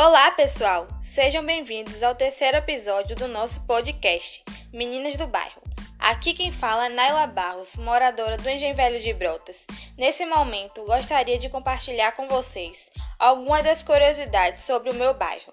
Olá, pessoal! Sejam bem-vindos ao terceiro episódio do nosso podcast Meninas do Bairro. Aqui quem fala é Naila Barros, moradora do Engenho Velho de Brotas. Nesse momento, gostaria de compartilhar com vocês algumas das curiosidades sobre o meu bairro.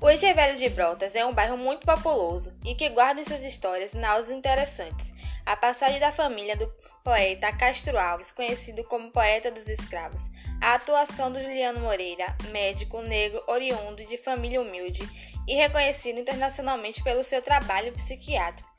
O Engenho Velho de Brotas é um bairro muito populoso e que guarda em suas histórias naus interessantes. A passagem da família do poeta Castro Alves, conhecido como poeta dos escravos, a atuação do Juliano Moreira, médico negro oriundo de família humilde e reconhecido internacionalmente pelo seu trabalho psiquiátrico,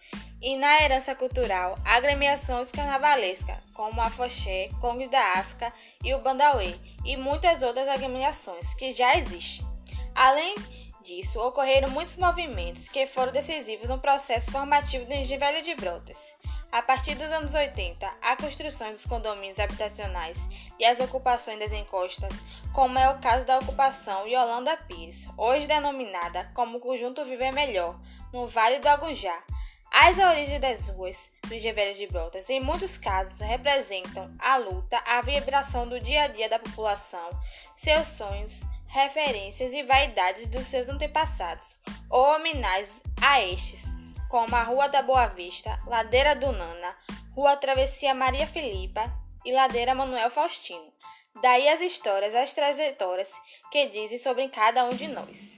e na herança cultural, agremiações carnavalescas, como a Foché, Congos da África e o Bandauê, e muitas outras agremiações que já existem. Além disso, ocorreram muitos movimentos que foram decisivos no processo formativo do Engenho Velho de Brotas. A partir dos anos 80, a construção dos condomínios habitacionais e as ocupações das encostas, como é o caso da ocupação Yolanda Pires, hoje denominada como Conjunto Viver Melhor, no Vale do Agunjá. As origens das ruas do Gevelho de Brotas, em muitos casos, representam a luta, a vibração do dia a dia da população, seus sonhos, referências e vaidades dos seus antepassados, ou homenagens a estes como a Rua da Boa Vista, Ladeira do Nana, Rua Travessia Maria Filipa e Ladeira Manuel Faustino. Daí as histórias, as trajetórias que dizem sobre cada um de nós.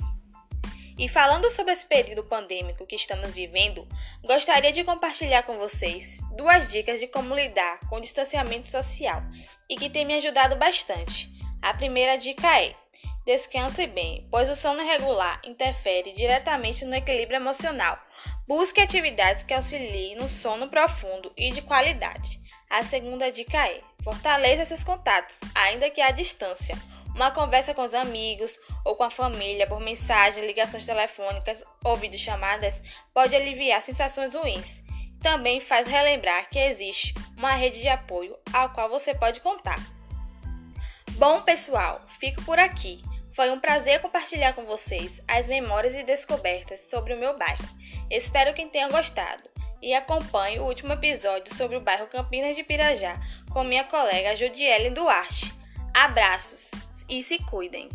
E falando sobre esse período pandêmico que estamos vivendo, gostaria de compartilhar com vocês duas dicas de como lidar com o distanciamento social e que tem me ajudado bastante. A primeira dica é: descanse bem, pois o sono irregular interfere diretamente no equilíbrio emocional, Busque atividades que auxiliem no sono profundo e de qualidade. A segunda dica é: fortaleça seus contatos, ainda que à distância. Uma conversa com os amigos ou com a família por mensagem, ligações telefônicas ou videochamadas pode aliviar sensações ruins. Também faz relembrar que existe uma rede de apoio ao qual você pode contar. Bom, pessoal, fico por aqui. Foi um prazer compartilhar com vocês as memórias e descobertas sobre o meu bairro. Espero que tenham gostado e acompanhe o último episódio sobre o bairro Campinas de Pirajá com minha colega Judiele Duarte. Abraços e se cuidem!